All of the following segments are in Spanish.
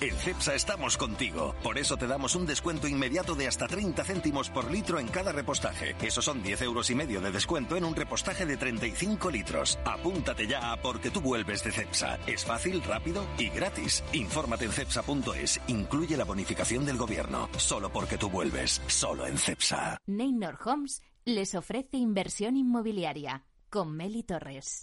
En CEPSA estamos contigo. Por eso te damos un descuento inmediato de hasta 30 céntimos por litro en cada repostaje. Eso son 10 euros y medio de descuento en un repostaje de 35 litros. Apúntate ya porque tú vuelves de CEPSA. Es fácil, rápido y gratis. Infórmate en cepsa.es. Incluye la bonificación del gobierno. Solo porque tú vuelves. Solo en CEPSA. Neynor Homes les ofrece inversión inmobiliaria con Meli Torres.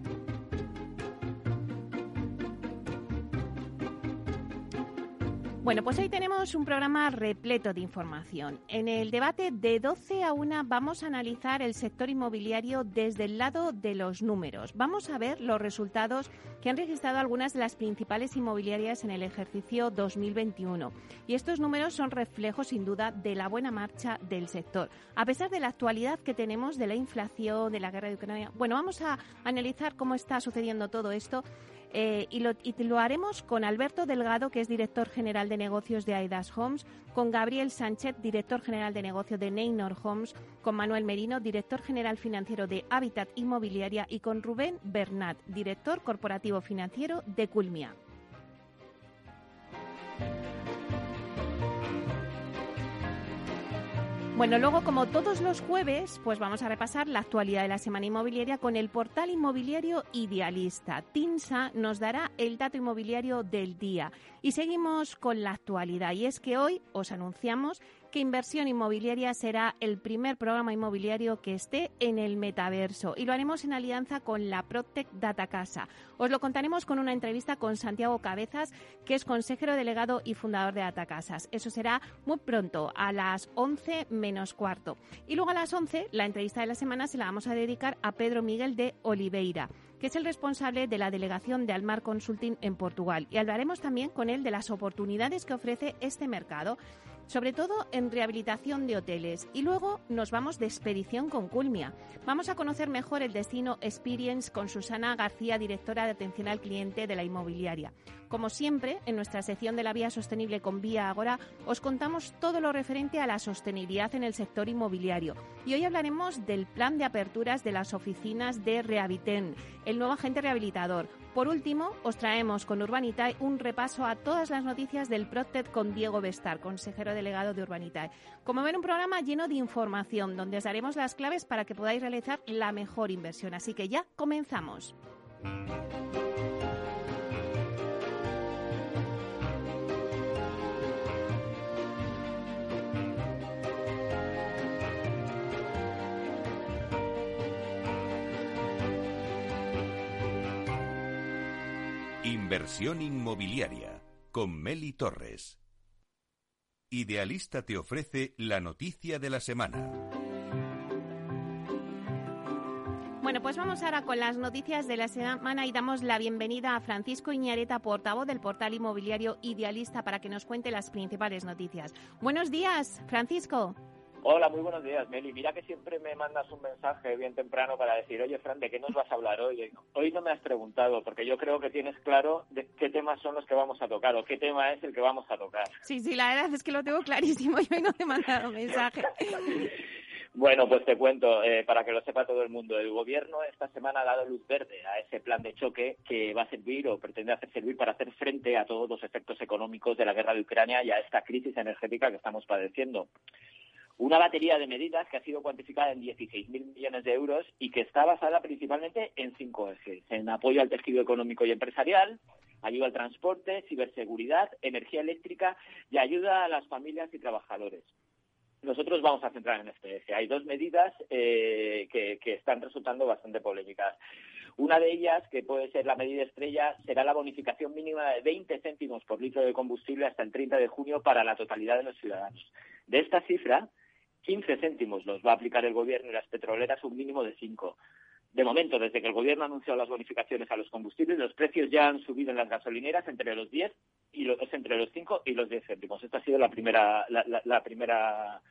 Bueno, pues hoy tenemos un programa repleto de información. En el debate de 12 a 1 vamos a analizar el sector inmobiliario desde el lado de los números. Vamos a ver los resultados que han registrado algunas de las principales inmobiliarias en el ejercicio 2021. Y estos números son reflejos, sin duda, de la buena marcha del sector. A pesar de la actualidad que tenemos de la inflación, de la guerra de Ucrania, bueno, vamos a analizar cómo está sucediendo todo esto eh, y, lo, y, lo, haremos con Alberto Delgado, que es director general de negocios de Aidas Homes, con Gabriel Sánchez, director general de negocios de Neynor Homes, con Manuel Merino, director general financiero de Habitat Inmobiliaria y con Rubén Bernat, director corporativo financiero de Culmia. Bueno, luego como todos los jueves, pues vamos a repasar la actualidad de la semana inmobiliaria con el portal inmobiliario Idealista. TINSA nos dará el dato inmobiliario del día y seguimos con la actualidad y es que hoy os anunciamos que Inversión Inmobiliaria será el primer programa inmobiliario que esté en el metaverso y lo haremos en alianza con la Protec Data Casa. Os lo contaremos con una entrevista con Santiago Cabezas, que es consejero delegado y fundador de Data Casas. Eso será muy pronto, a las 11 menos cuarto. Y luego a las 11, la entrevista de la semana se la vamos a dedicar a Pedro Miguel de Oliveira que es el responsable de la delegación de Almar Consulting en Portugal. Y hablaremos también con él de las oportunidades que ofrece este mercado sobre todo en rehabilitación de hoteles. Y luego nos vamos de expedición con Culmia. Vamos a conocer mejor el destino Experience con Susana García, directora de atención al cliente de la inmobiliaria. Como siempre, en nuestra sección de la vía sostenible con Vía Agora, os contamos todo lo referente a la sostenibilidad en el sector inmobiliario. Y hoy hablaremos del plan de aperturas de las oficinas de Rehabiten, el nuevo agente rehabilitador por último, os traemos con Urbanitae un repaso a todas las noticias del Proctet con Diego Bestar, consejero delegado de Urbanitae. Como ven, un programa lleno de información donde os daremos las claves para que podáis realizar la mejor inversión. Así que ya comenzamos. Inversión inmobiliaria con Meli Torres. Idealista te ofrece la noticia de la semana. Bueno, pues vamos ahora con las noticias de la semana y damos la bienvenida a Francisco Iñareta, portavoz del portal inmobiliario Idealista, para que nos cuente las principales noticias. Buenos días, Francisco. Hola, muy buenos días, Meli. Mira que siempre me mandas un mensaje bien temprano para decir, oye, Fran, ¿de qué nos vas a hablar hoy? Hoy no me has preguntado, porque yo creo que tienes claro de qué temas son los que vamos a tocar o qué tema es el que vamos a tocar. Sí, sí, la verdad es que lo tengo clarísimo y hoy no te he mandado mensaje. Bueno, pues te cuento, eh, para que lo sepa todo el mundo, el Gobierno esta semana ha dado luz verde a ese plan de choque que va a servir o pretende hacer servir para hacer frente a todos los efectos económicos de la guerra de Ucrania y a esta crisis energética que estamos padeciendo. Una batería de medidas que ha sido cuantificada en 16.000 millones de euros y que está basada principalmente en cinco ejes. En apoyo al tejido económico y empresarial, ayuda al transporte, ciberseguridad, energía eléctrica y ayuda a las familias y trabajadores. Nosotros vamos a centrar en este eje. Hay dos medidas eh, que, que están resultando bastante polémicas. Una de ellas, que puede ser la medida estrella, será la bonificación mínima de 20 céntimos por litro de combustible hasta el 30 de junio para la totalidad de los ciudadanos. De esta cifra, 15 céntimos los va a aplicar el Gobierno y las petroleras un mínimo de 5. De momento, desde que el Gobierno ha anunciado las bonificaciones a los combustibles, los precios ya han subido en las gasolineras entre los 10 y los, entre los 5 y los 10 céntimos. Esta ha sido la primera, la, primera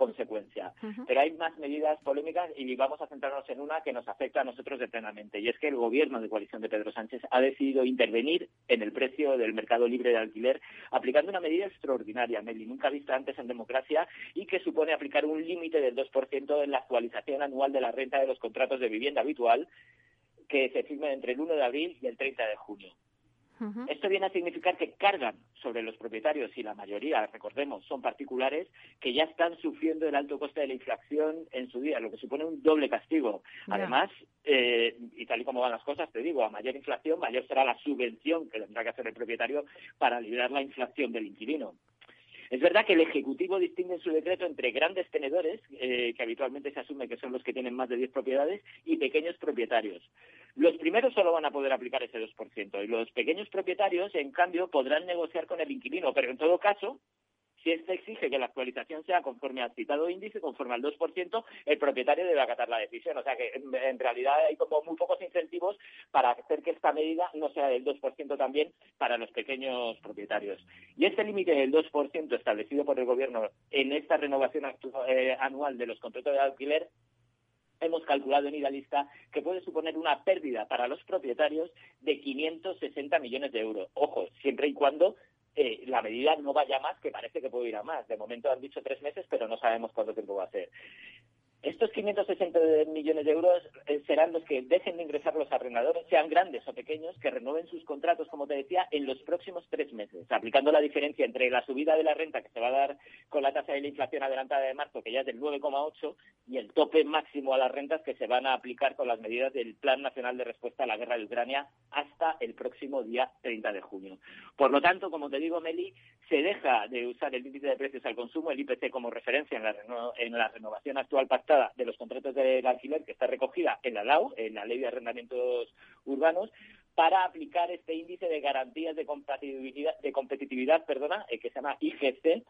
consecuencia. Pero hay más medidas polémicas y vamos a centrarnos en una que nos afecta a nosotros de plenamente, y es que el gobierno de coalición de Pedro Sánchez ha decidido intervenir en el precio del mercado libre de alquiler aplicando una medida extraordinaria, Meli, nunca vista antes en democracia y que supone aplicar un límite del 2% en la actualización anual de la renta de los contratos de vivienda habitual que se firme entre el 1 de abril y el 30 de junio. Esto viene a significar que cargan sobre los propietarios y la mayoría, recordemos, son particulares que ya están sufriendo el alto coste de la inflación en su día, lo que supone un doble castigo. Además, eh, y tal y como van las cosas, te digo, a mayor inflación, mayor será la subvención que tendrá que hacer el propietario para liberar la inflación del inquilino. Es verdad que el Ejecutivo distingue en su decreto entre grandes tenedores, eh, que habitualmente se asume que son los que tienen más de 10 propiedades, y pequeños propietarios. Los primeros solo van a poder aplicar ese 2%, y los pequeños propietarios, en cambio, podrán negociar con el inquilino, pero en todo caso, si éste exige que la actualización sea conforme al citado índice, conforme al 2%, el propietario debe acatar la decisión. O sea que en realidad hay como muy pocos incentivos para hacer que esta medida no sea del 2% también para los pequeños propietarios. Y este límite del 2% establecido por el Gobierno en esta renovación eh, anual de los contratos de alquiler hemos calculado en Idealista que puede suponer una pérdida para los propietarios de 560 millones de euros. Ojo, siempre y cuando eh, la medida no vaya más, que parece que puede ir a más. De momento han dicho tres meses, pero no sabemos cuánto tiempo va a ser. Estos 560 millones de euros eh, serán los que dejen de ingresar los arrendadores, sean grandes o pequeños, que renueven sus contratos, como te decía, en los próximos tres meses, aplicando la diferencia entre la subida de la renta que se va a dar con la tasa de la inflación adelantada de marzo, que ya es del 9,8, y el tope máximo a las rentas que se van a aplicar con las medidas del Plan Nacional de Respuesta a la Guerra de Ucrania hasta el próximo día 30 de junio. Por lo tanto, como te digo, Meli, se deja de usar el índice de precios al consumo, el IPC, como referencia en la, en la renovación actual pactada de los contratos del alquiler que está recogida en la LAU, en la Ley de Arrendamientos Urbanos, para aplicar este índice de garantías de competitividad, de competitividad perdona, eh, que se llama IGC,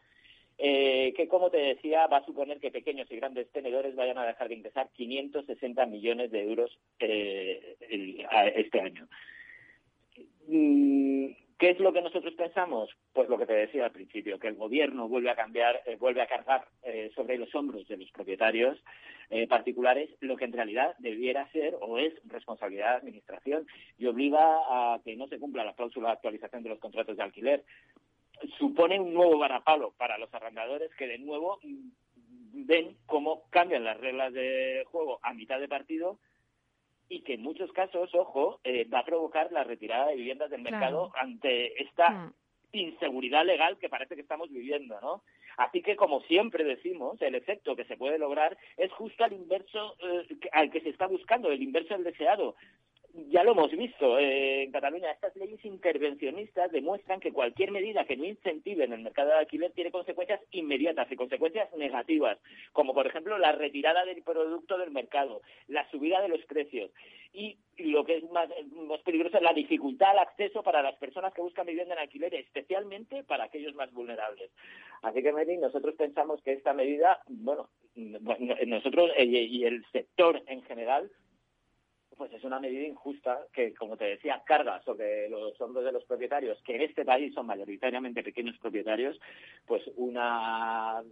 eh, que, como te decía, va a suponer que pequeños y grandes tenedores vayan a dejar de ingresar 560 millones de euros eh, este año. Mm, ¿Qué es lo que nosotros pensamos? Pues lo que te decía al principio, que el gobierno vuelve a cambiar, eh, vuelve a cargar eh, sobre los hombros de los propietarios eh, particulares lo que en realidad debiera ser o es responsabilidad de administración y obliga a que no se cumpla la cláusula de actualización de los contratos de alquiler. Supone un nuevo varapalo para los arrendadores que de nuevo mm, ven cómo cambian las reglas de juego a mitad de partido y que en muchos casos, ojo, eh, va a provocar la retirada de viviendas del mercado ante esta mm. inseguridad legal que parece que estamos viviendo, ¿no? Así que, como siempre decimos, el efecto que se puede lograr es justo al inverso eh, al que se está buscando, el inverso del deseado ya lo hemos visto eh, en Cataluña. Estas leyes intervencionistas demuestran que cualquier medida que no incentive en el mercado de alquiler tiene consecuencias inmediatas y consecuencias negativas, como por ejemplo la retirada del producto del mercado, la subida de los precios y lo que es más, más peligroso es la dificultad al acceso para las personas que buscan vivienda en alquiler, especialmente para aquellos más vulnerables. Así que, Mary, nosotros pensamos que esta medida, bueno, nosotros eh, y el sector en general pues es una medida injusta que, como te decía, carga sobre los hombros de los propietarios, que en este país son mayoritariamente pequeños propietarios, pues una,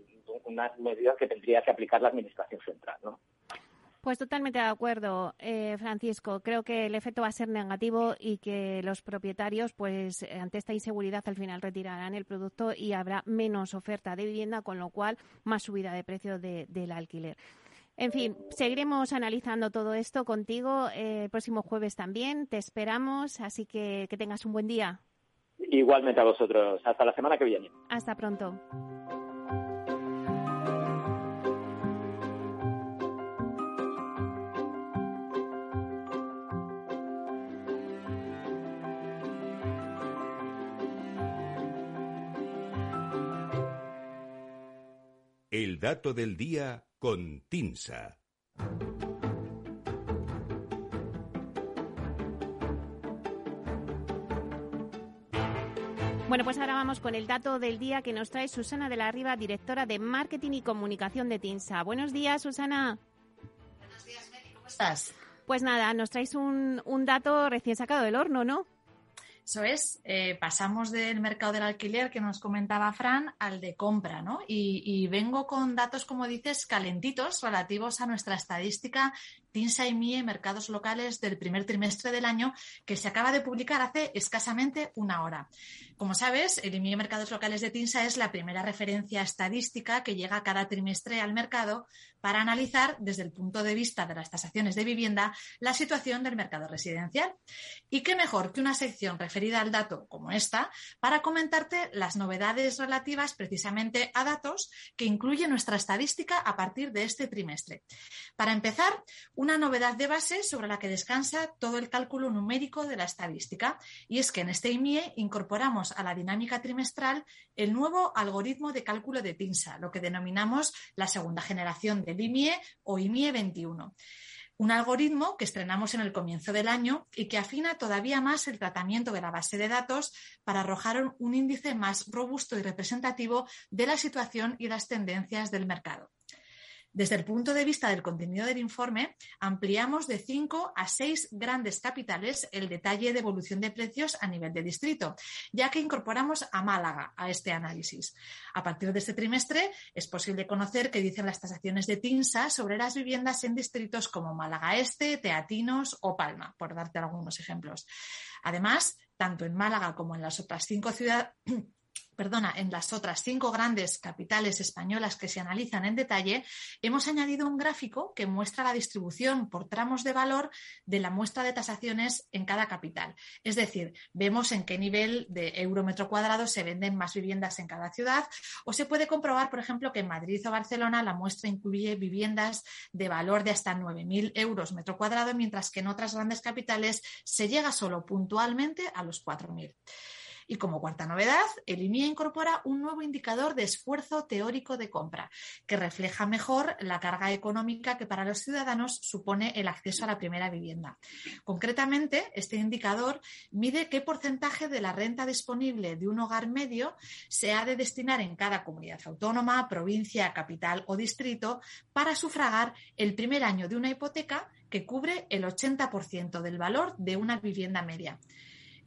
una medida que tendría que aplicar la Administración Central, ¿no? Pues totalmente de acuerdo, eh, Francisco. Creo que el efecto va a ser negativo y que los propietarios, pues ante esta inseguridad, al final retirarán el producto y habrá menos oferta de vivienda, con lo cual más subida de precio del alquiler. En fin, seguiremos analizando todo esto contigo eh, el próximo jueves también. Te esperamos, así que que tengas un buen día. Igualmente a vosotros. Hasta la semana que viene. Hasta pronto. El dato del día con Tinsa. Bueno, pues ahora vamos con el dato del día que nos trae Susana de la Riva, directora de Marketing y Comunicación de TINSA. Buenos días, Susana. Buenos días, Meli. ¿Cómo estás? Pues nada, nos traes un, un dato recién sacado del horno, ¿no? Eso es, eh, pasamos del mercado del alquiler que nos comentaba Fran al de compra, ¿no? Y, y, vengo con datos, como dices, calentitos relativos a nuestra estadística TINSA y MIE Mercados Locales del primer trimestre del año que se acaba de publicar hace escasamente una hora. Como sabes, el IMIE Mercados Locales de TINSA es la primera referencia estadística que llega cada trimestre al mercado para analizar desde el punto de vista de las tasaciones de vivienda la situación del mercado residencial. Y qué mejor que una sección referida al dato como esta para comentarte las novedades relativas precisamente a datos que incluye nuestra estadística a partir de este trimestre. Para empezar, una novedad de base sobre la que descansa todo el cálculo numérico de la estadística, y es que en este IMIE incorporamos a la dinámica trimestral el nuevo algoritmo de cálculo de PINSA, lo que denominamos la segunda generación del IMIE o IMIE 21 un algoritmo que estrenamos en el comienzo del año y que afina todavía más el tratamiento de la base de datos para arrojar un índice más robusto y representativo de la situación y las tendencias del mercado. Desde el punto de vista del contenido del informe, ampliamos de cinco a seis grandes capitales el detalle de evolución de precios a nivel de distrito, ya que incorporamos a Málaga a este análisis. A partir de este trimestre es posible conocer qué dicen las tasaciones de TINSA sobre las viviendas en distritos como Málaga Este, Teatinos o Palma, por darte algunos ejemplos. Además, tanto en Málaga como en las otras cinco ciudades perdona, en las otras cinco grandes capitales españolas que se analizan en detalle, hemos añadido un gráfico que muestra la distribución por tramos de valor de la muestra de tasaciones en cada capital. Es decir, vemos en qué nivel de euro metro cuadrado se venden más viviendas en cada ciudad o se puede comprobar, por ejemplo, que en Madrid o Barcelona la muestra incluye viviendas de valor de hasta 9.000 euros metro cuadrado, mientras que en otras grandes capitales se llega solo puntualmente a los 4.000. Y como cuarta novedad, el IMIE incorpora un nuevo indicador de esfuerzo teórico de compra, que refleja mejor la carga económica que para los ciudadanos supone el acceso a la primera vivienda. Concretamente, este indicador mide qué porcentaje de la renta disponible de un hogar medio se ha de destinar en cada comunidad autónoma, provincia, capital o distrito para sufragar el primer año de una hipoteca que cubre el 80% del valor de una vivienda media.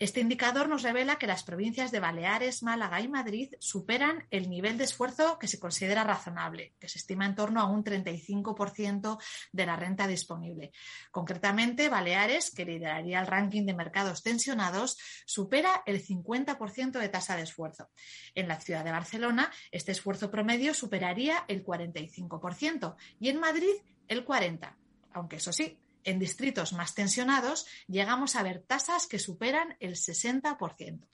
Este indicador nos revela que las provincias de Baleares, Málaga y Madrid superan el nivel de esfuerzo que se considera razonable, que se estima en torno a un 35% de la renta disponible. Concretamente, Baleares, que lideraría el ranking de mercados tensionados, supera el 50% de tasa de esfuerzo. En la ciudad de Barcelona, este esfuerzo promedio superaría el 45% y en Madrid el 40%. Aunque eso sí, en distritos más tensionados llegamos a ver tasas que superan el 60%.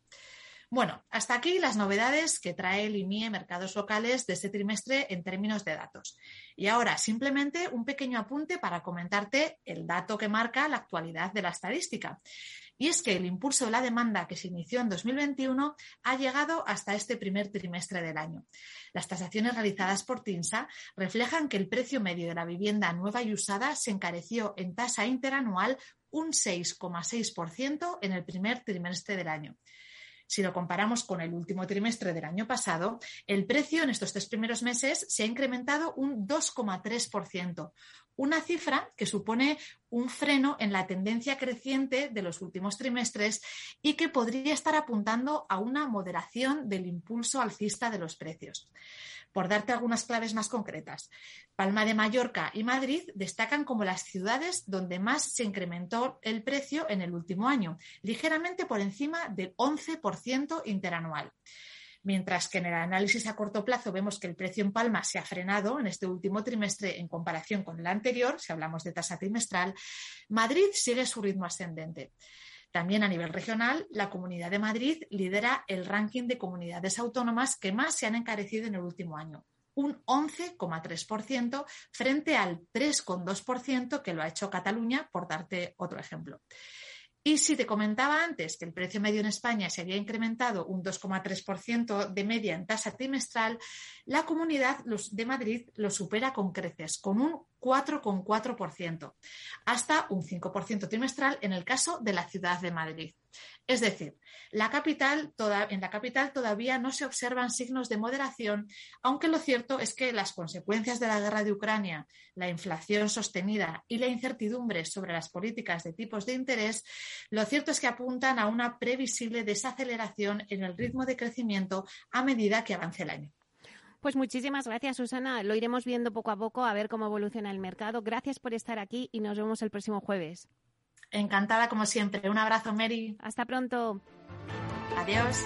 Bueno, hasta aquí las novedades que trae el IMIE Mercados Locales de este trimestre en términos de datos. Y ahora simplemente un pequeño apunte para comentarte el dato que marca la actualidad de la estadística. Y es que el impulso de la demanda que se inició en 2021 ha llegado hasta este primer trimestre del año. Las tasaciones realizadas por TINSA reflejan que el precio medio de la vivienda nueva y usada se encareció en tasa interanual un 6,6% en el primer trimestre del año. Si lo comparamos con el último trimestre del año pasado, el precio en estos tres primeros meses se ha incrementado un 2,3%, una cifra que supone un freno en la tendencia creciente de los últimos trimestres y que podría estar apuntando a una moderación del impulso alcista de los precios. Por darte algunas claves más concretas, Palma de Mallorca y Madrid destacan como las ciudades donde más se incrementó el precio en el último año, ligeramente por encima del 11% interanual. Mientras que en el análisis a corto plazo vemos que el precio en Palma se ha frenado en este último trimestre en comparación con el anterior, si hablamos de tasa trimestral, Madrid sigue su ritmo ascendente. También a nivel regional, la Comunidad de Madrid lidera el ranking de comunidades autónomas que más se han encarecido en el último año, un 11,3% frente al 3,2% que lo ha hecho Cataluña, por darte otro ejemplo. Y si te comentaba antes que el precio medio en España se había incrementado un 2,3% de media en tasa trimestral, la comunidad de Madrid lo supera con creces, con un 4,4%, hasta un 5% trimestral en el caso de la ciudad de Madrid. Es decir, en la capital todavía no se observan signos de moderación, aunque lo cierto es que las consecuencias de la guerra de Ucrania, la inflación sostenida y la incertidumbre sobre las políticas de tipos de interés, lo cierto es que apuntan a una previsible desaceleración en el ritmo de crecimiento a medida que avance el año. Pues muchísimas gracias, Susana. Lo iremos viendo poco a poco a ver cómo evoluciona el mercado. Gracias por estar aquí y nos vemos el próximo jueves. Encantada como siempre. Un abrazo, Mary. Hasta pronto. Adiós.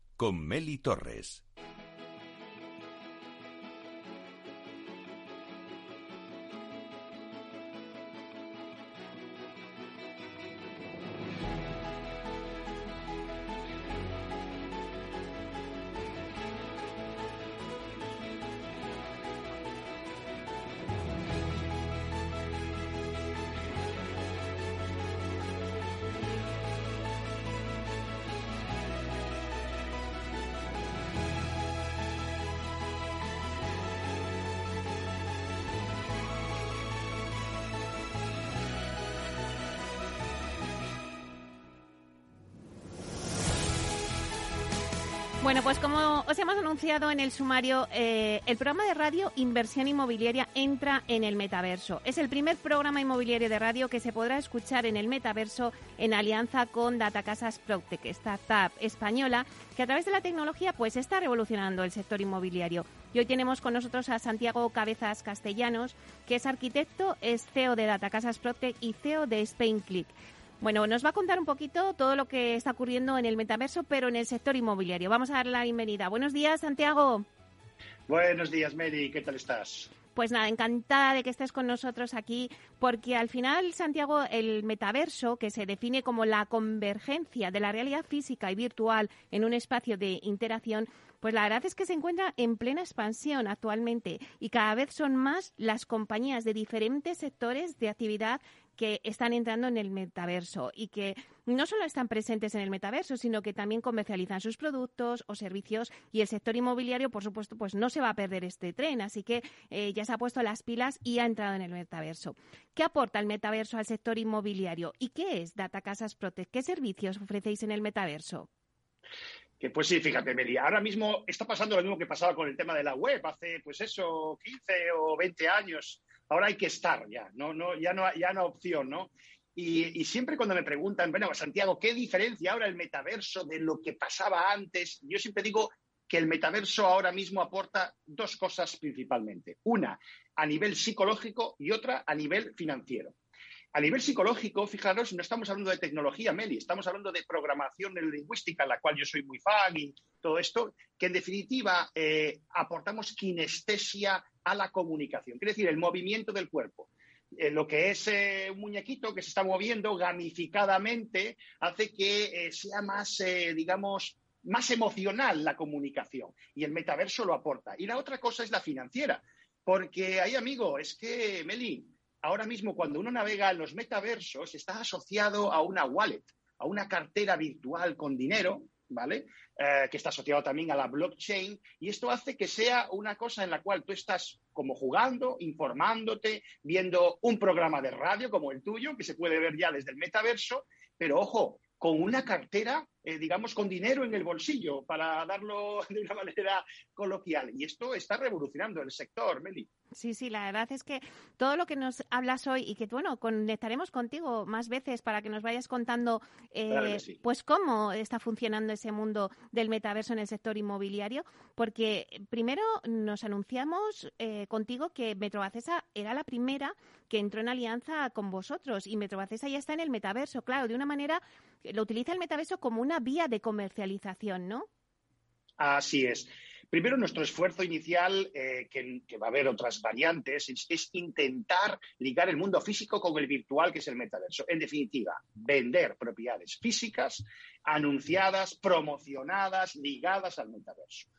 con Meli Torres. Bueno, pues como os hemos anunciado en el sumario, eh, el programa de radio Inversión Inmobiliaria entra en el metaverso. Es el primer programa inmobiliario de radio que se podrá escuchar en el metaverso en alianza con Datacasas Proctec, startup española que a través de la tecnología pues está revolucionando el sector inmobiliario. Y hoy tenemos con nosotros a Santiago Cabezas Castellanos, que es arquitecto, es CEO de Datacasas Proctec y CEO de SpainClick. Bueno, nos va a contar un poquito todo lo que está ocurriendo en el metaverso, pero en el sector inmobiliario. Vamos a darle la bienvenida. Buenos días, Santiago. Buenos días, Mary. ¿Qué tal estás? Pues nada, encantada de que estés con nosotros aquí, porque al final, Santiago, el metaverso, que se define como la convergencia de la realidad física y virtual en un espacio de interacción, pues la verdad es que se encuentra en plena expansión actualmente y cada vez son más las compañías de diferentes sectores de actividad que están entrando en el metaverso y que no solo están presentes en el metaverso, sino que también comercializan sus productos o servicios y el sector inmobiliario, por supuesto, pues no se va a perder este tren, así que eh, ya se ha puesto las pilas y ha entrado en el metaverso. ¿Qué aporta el metaverso al sector inmobiliario y qué es Data Casas Protect? ¿Qué servicios ofrecéis en el metaverso? Que pues sí, fíjate, Meli, ahora mismo está pasando lo mismo que pasaba con el tema de la web hace, pues eso, 15 o 20 años ahora hay que estar ya, no, no, ya no, ya opción, ¿no? Y, siempre cuando me preguntan, bueno, Santiago, ¿qué diferencia ahora el metaverso de lo que pasaba antes? Yo siempre digo que el metaverso ahora mismo aporta dos cosas principalmente. Una a nivel psicológico y otra a nivel financiero. A nivel psicológico, fijaros, no estamos hablando de tecnología, Meli, estamos hablando de programación lingüística, en la cual yo soy muy fan y todo esto, que en definitiva eh, aportamos kinestesia a la comunicación, quiere decir, el movimiento del cuerpo. Eh, lo que es eh, un muñequito que se está moviendo gamificadamente hace que sea más, digamos, más emocional la comunicación y el metaverso lo aporta. Y la otra cosa es la financiera, porque hay amigo, es que, Meli, ahora mismo cuando uno navega en los metaversos está asociado a una wallet, a una cartera virtual con dinero, ¿vale? Eh, que está asociado también a la blockchain y esto hace que sea una cosa en la cual tú estás como jugando, informándote, viendo un programa de radio como el tuyo, que se puede ver ya desde el metaverso, pero ojo, con una cartera, eh, digamos, con dinero en el bolsillo, para darlo de una manera coloquial. Y esto está revolucionando el sector, Meli. Sí, sí, la verdad es que todo lo que nos hablas hoy y que, bueno, conectaremos contigo más veces para que nos vayas contando, eh, pues, cómo está funcionando ese mundo del metaverso en el sector inmobiliario, porque primero nos anunciamos eh, contigo que Metrobacesa era la primera que entró en alianza con vosotros y Metrobacesa ya está en el metaverso, claro, de una manera, lo utiliza el metaverso como una vía de comercialización, ¿no? Así es. Primero, nuestro esfuerzo inicial, eh, que, va a haber otras variantes, es, intentar ligar el mundo físico con el virtual, que es el metaverso. En definitiva, vender propiedades físicas anunciadas, promocionadas, ligadas al metaverso.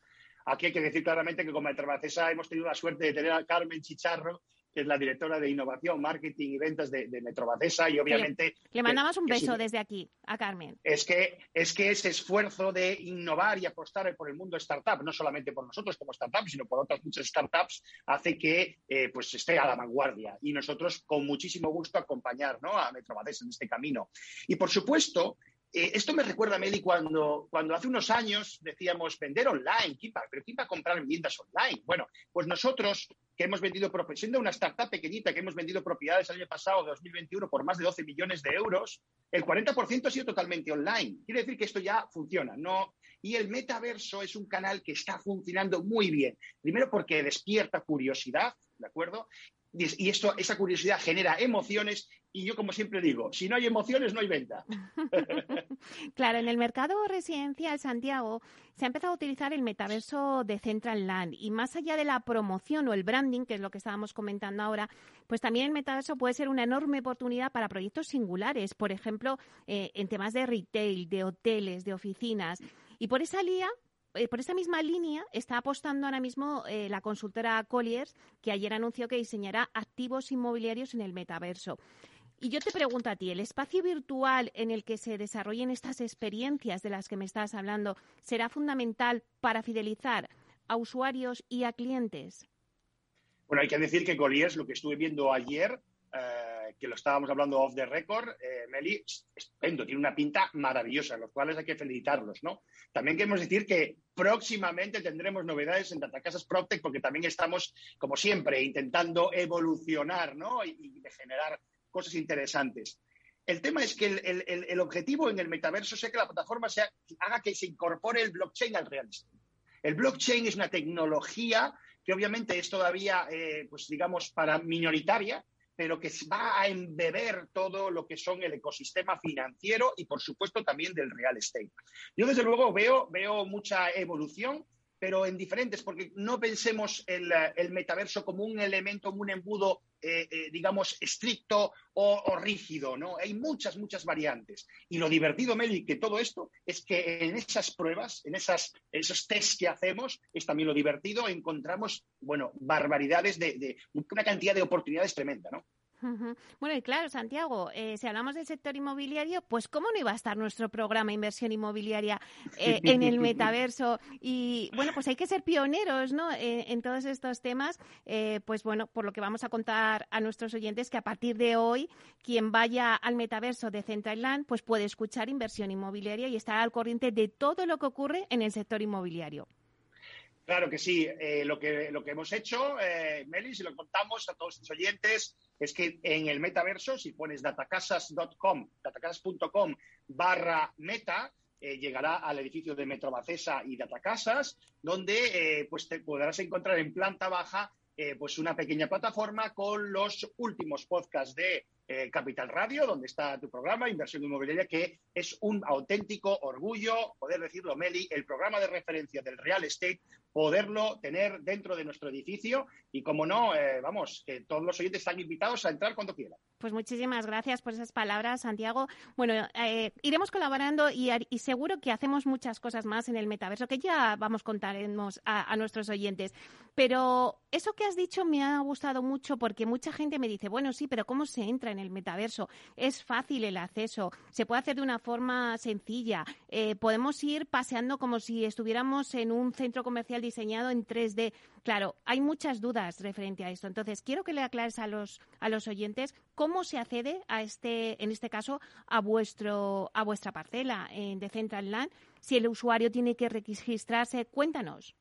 Aquí hay que decir claramente que como Metrobacesa hemos tenido la suerte de tener a Carmen Chicharro, que es la directora de innovación, marketing y ventas de, de Metrobacesa y obviamente... Le, mandamos un beso desde aquí a Carmen. Es que, es que ese esfuerzo de innovar y apostar por el mundo startup, no solamente por nosotros como startups, sino por otras muchas startups, hace que eh, pues esté a la vanguardia y nosotros con muchísimo gusto acompañar ¿no? a Metrobacesa en este camino. Y por supuesto, eh, esto me recuerda, Meli, cuando, cuando hace unos años decíamos vender online, pero ¿quién va comprar viviendas online? Bueno, pues nosotros que hemos vendido, siendo una startup pequeñita, que hemos vendido propiedades el año pasado, 2021, por más de 12 millones de euros, el 40% ha sido totalmente online. Quiere decir que esto ya funciona, ¿no? Y el metaverso es un canal que está funcionando muy bien. Primero porque despierta curiosidad, ¿de acuerdo? Y esto, esa curiosidad genera emociones y yo, como siempre digo, si no hay emociones, no hay venta. claro, en el mercado residencial Santiago se ha empezado a utilizar el metaverso de Central Land y más allá de la promoción o el branding, que es lo que estábamos comentando ahora, pues también el metaverso puede ser una enorme oportunidad para proyectos singulares, por ejemplo, eh, en temas de retail, de hoteles, de oficinas. Y por esa eh, por esa misma línea está apostando ahora mismo eh, la consultora Colliers, que ayer anunció que diseñará activos inmobiliarios en el metaverso. Y yo te pregunto a ti, ¿el espacio virtual en el que se desarrollen estas experiencias de las que me estás hablando será fundamental para fidelizar a usuarios y a clientes? Bueno, hay que decir que Colliers, lo que estuve viendo ayer, eh, que lo estábamos hablando off the record, eh, Meli, estupendo, tiene una pinta maravillosa, los cuales hay que felicitarlos, ¿no? También queremos decir que próximamente tendremos novedades en Datacasas PropTech porque también estamos, como siempre, intentando evolucionar, ¿no? Y, y generar cosas interesantes. El tema es que el, objetivo en el metaverso es que la plataforma sea, haga que se incorpore el blockchain al real estate. El blockchain es una tecnología que obviamente es todavía, eh, pues digamos, para minoritaria, pero que va a embeber todo lo que son el ecosistema financiero y, por supuesto, también del real estate. Yo, desde luego, veo, veo mucha evolución pero en diferentes, porque no pensemos el, el metaverso como un elemento, como un embudo, eh, eh, digamos, estricto o, rígido, ¿no? Hay muchas, muchas variantes. Y lo divertido, Meli, que todo esto es que en esas pruebas, en esas, esos tests que hacemos, es también lo divertido, encontramos, bueno, barbaridades de, una cantidad de oportunidades tremenda, ¿no? Bueno, y claro, Santiago, eh, si hablamos del sector inmobiliario, pues ¿cómo no iba a estar nuestro programa Inversión Inmobiliaria eh, en el metaverso? Y bueno, pues hay que ser pioneros, ¿no? Eh, en todos estos temas, pues bueno, por lo que vamos a contar a nuestros oyentes, que a partir de hoy, quien vaya al metaverso de Central Land, pues puede escuchar Inversión Inmobiliaria y estar al corriente de todo lo que ocurre en el sector inmobiliario. Claro que sí. Eh, lo, que, lo que hemos hecho, eh, Melis, y lo contamos a todos tus oyentes, es que en el metaverso, si pones datacasas.com, datacasas.com barra meta, eh, llegará al edificio de Metrobacesa y Datacasas, donde eh, pues te podrás encontrar en planta baja pues una pequeña plataforma con los últimos podcasts de eh, Capital Radio, donde está tu programa, Inversión Inmobiliaria, que es un auténtico orgullo, poder decirlo, Meli, el programa de referencia del real estate, poderlo tener dentro de nuestro edificio y, como no, eh, vamos, que todos los oyentes están invitados a entrar cuando quieran. Pues muchísimas gracias por esas palabras, Santiago. Bueno, eh, iremos colaborando y, seguro que hacemos muchas cosas más en el metaverso que ya vamos contaremos a, a nuestros oyentes. Pero eso que has dicho me ha gustado mucho porque mucha gente me dice, bueno, sí, pero ¿cómo se entra en el metaverso? Es fácil el acceso, se puede hacer de una forma sencilla, eh, podemos ir paseando como si estuviéramos en un centro comercial diseñado en 3D. Claro, hay muchas dudas referente a esto. Entonces, quiero que le aclares a los, a los oyentes cómo se accede a este, en este caso, a vuestro, a vuestra parcela en Land, si el usuario tiene que registrarse. Cuéntanos.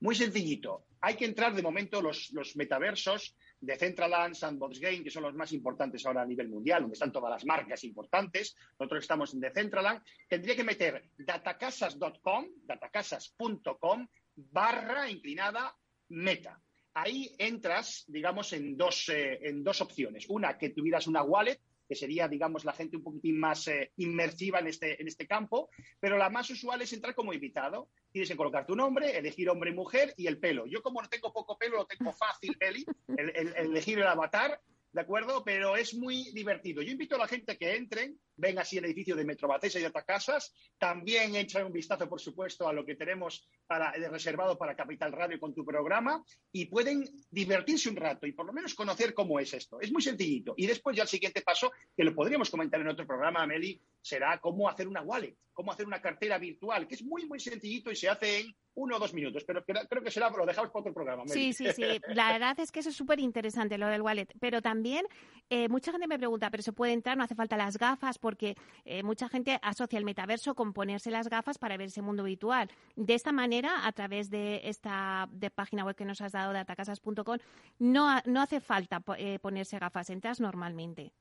Muy sencillito. Hay que entrar de momento los, los metaversos de Centraland, Sandbox Game, que son los más importantes ahora a nivel mundial, donde están todas las marcas importantes. Nosotros estamos en Decentraland. Tendría que meter datacasas.com, datacasas.com, barra inclinada meta. Ahí entras, digamos, en dos, eh, en dos opciones. Una, que tuvieras una wallet que sería, digamos, la gente un poquitín más eh, inmersiva en este, en este campo, pero la más usual es entrar como invitado. Tienes que colocar tu nombre, elegir hombre y mujer y el pelo. Yo como no tengo poco pelo, lo tengo fácil, Eli, el elegir el avatar, ¿de acuerdo? Pero es muy divertido. Yo invito a la gente que entren, ven así el edificio de Metro y de casas. También echen un vistazo, por supuesto, a lo que tenemos para, eh, reservado para Capital Radio con tu programa y pueden divertirse un rato y por lo menos conocer cómo es esto. Es muy sencillito. Y después ya el siguiente paso, que lo podríamos comentar en otro programa, Meli, será cómo hacer una wallet, cómo hacer una cartera virtual, que es muy, muy sencillito y se hace en uno o dos minutos, pero creo que será, lo dejamos para otro programa. Sí, sí, sí. La verdad es que eso es súper interesante, lo del wallet. Pero también eh, mucha gente me pregunta, ¿pero se puede entrar? ¿No hace falta las gafas? Porque eh, mucha gente asocia el metaverso con ponerse las gafas para ver ese mundo virtual. De esta manera, a través de esta de página web que nos has dado, datacasas.com, no, no hace falta eh, ponerse gafas, entras normalmente.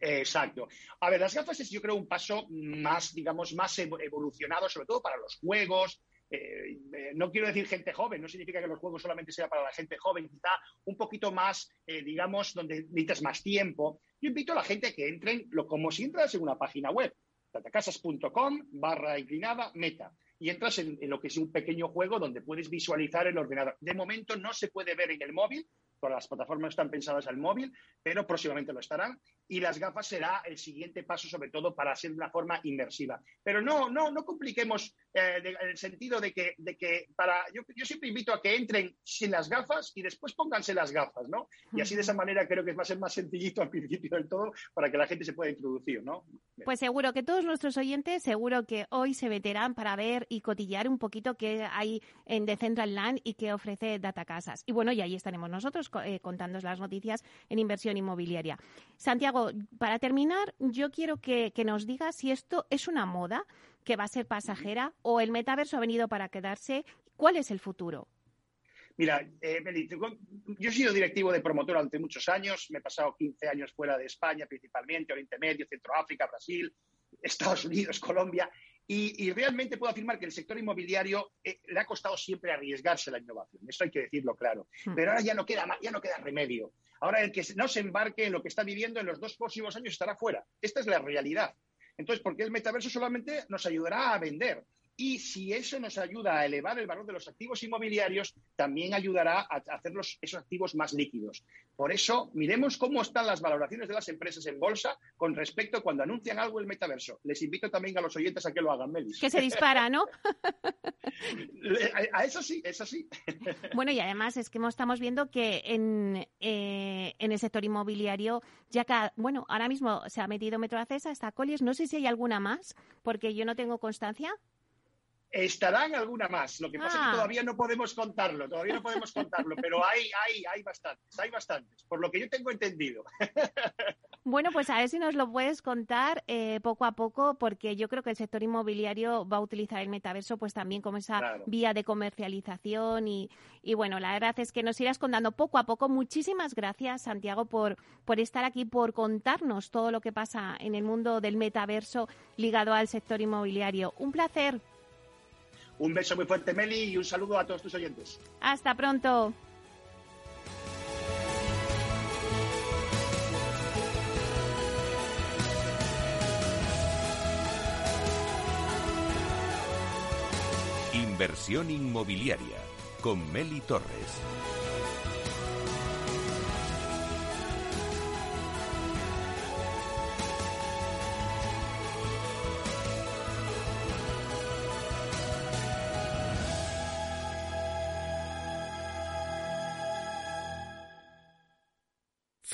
Exacto. A ver, las gafas es yo creo un paso más, digamos, más evolucionado, sobre todo para los juegos, eh, no quiero decir gente joven, no significa que los juegos solamente sea para la gente joven, quizá un poquito más, eh, digamos, donde necesitas más tiempo. Yo invito a la gente que entren lo, como si entras en una página web, tatacasas.com barra inclinada meta y entras en, lo que es un pequeño juego donde puedes visualizar el ordenador. De momento no se puede ver en el móvil, todas las plataformas están pensadas al móvil, pero próximamente lo estarán. Y las gafas será el siguiente paso, sobre todo para ser de una forma inmersiva. Pero no, no, no compliquemos eh, en el sentido de que, de que para. Yo, yo, siempre invito a que entren sin las gafas y después pónganse las gafas, ¿no? Y así de esa manera creo que va a ser más sencillito al principio del todo para que la gente se pueda introducir, ¿no? Pues seguro que todos nuestros oyentes, seguro que hoy se meterán para ver y cotillar un poquito qué hay en The Central Land y qué ofrece Data Casas. Y bueno, y ahí estaremos nosotros eh, contando las noticias en inversión inmobiliaria. Santiago, para terminar, yo quiero que, nos digas si esto es una moda que va a ser pasajera o el metaverso ha venido para quedarse. ¿Cuál es el futuro? Mira, eh, yo he sido directivo de promotora durante muchos años, me he pasado 15 años fuera de España, principalmente Oriente Medio, Centroáfrica, Brasil, Estados Unidos, Colombia, y, realmente puedo afirmar que el sector inmobiliario eh, le ha costado siempre arriesgarse la innovación. Eso hay que decirlo claro. Hmm. Pero ahora ya no queda, ya no queda remedio. Ahora el que no se embarque en lo que está viviendo en los dos próximos años estará fuera. Esta es la realidad. Entonces, porque el metaverso solamente nos ayudará a vender. Y si eso nos ayuda a elevar el valor de los activos inmobiliarios, también ayudará a hacer esos activos más líquidos. Por eso, miremos cómo están las valoraciones de las empresas en bolsa con respecto a cuando anuncian algo el metaverso. Les invito también a los oyentes a que lo hagan, Melis. Que se dispara, ¿no? a eso sí, eso sí. bueno, y además es que estamos viendo que en, eh, en el sector inmobiliario, ya que, bueno, ahora mismo se ha metido Metroacesa, está Colliers, no sé si hay alguna más, porque yo no tengo constancia. Estarán alguna más. Lo que pasa es que ah. todavía no podemos contarlo, todavía no podemos contarlo, pero hay, hay, hay bastantes, hay bastantes, por lo que yo tengo entendido. Bueno, pues a ver si nos lo puedes contar eh, poco a poco, porque yo creo que el sector inmobiliario va a utilizar el metaverso pues también como esa vía de comercialización y, y, bueno, la verdad es que nos irás contando poco a poco. Muchísimas gracias, Santiago, por, por estar aquí, por contarnos todo lo que pasa en el mundo del metaverso ligado al sector inmobiliario. Un placer. Un beso muy fuerte, Meli, y un saludo a todos tus oyentes. Hasta pronto. Inversión inmobiliaria con Meli Torres.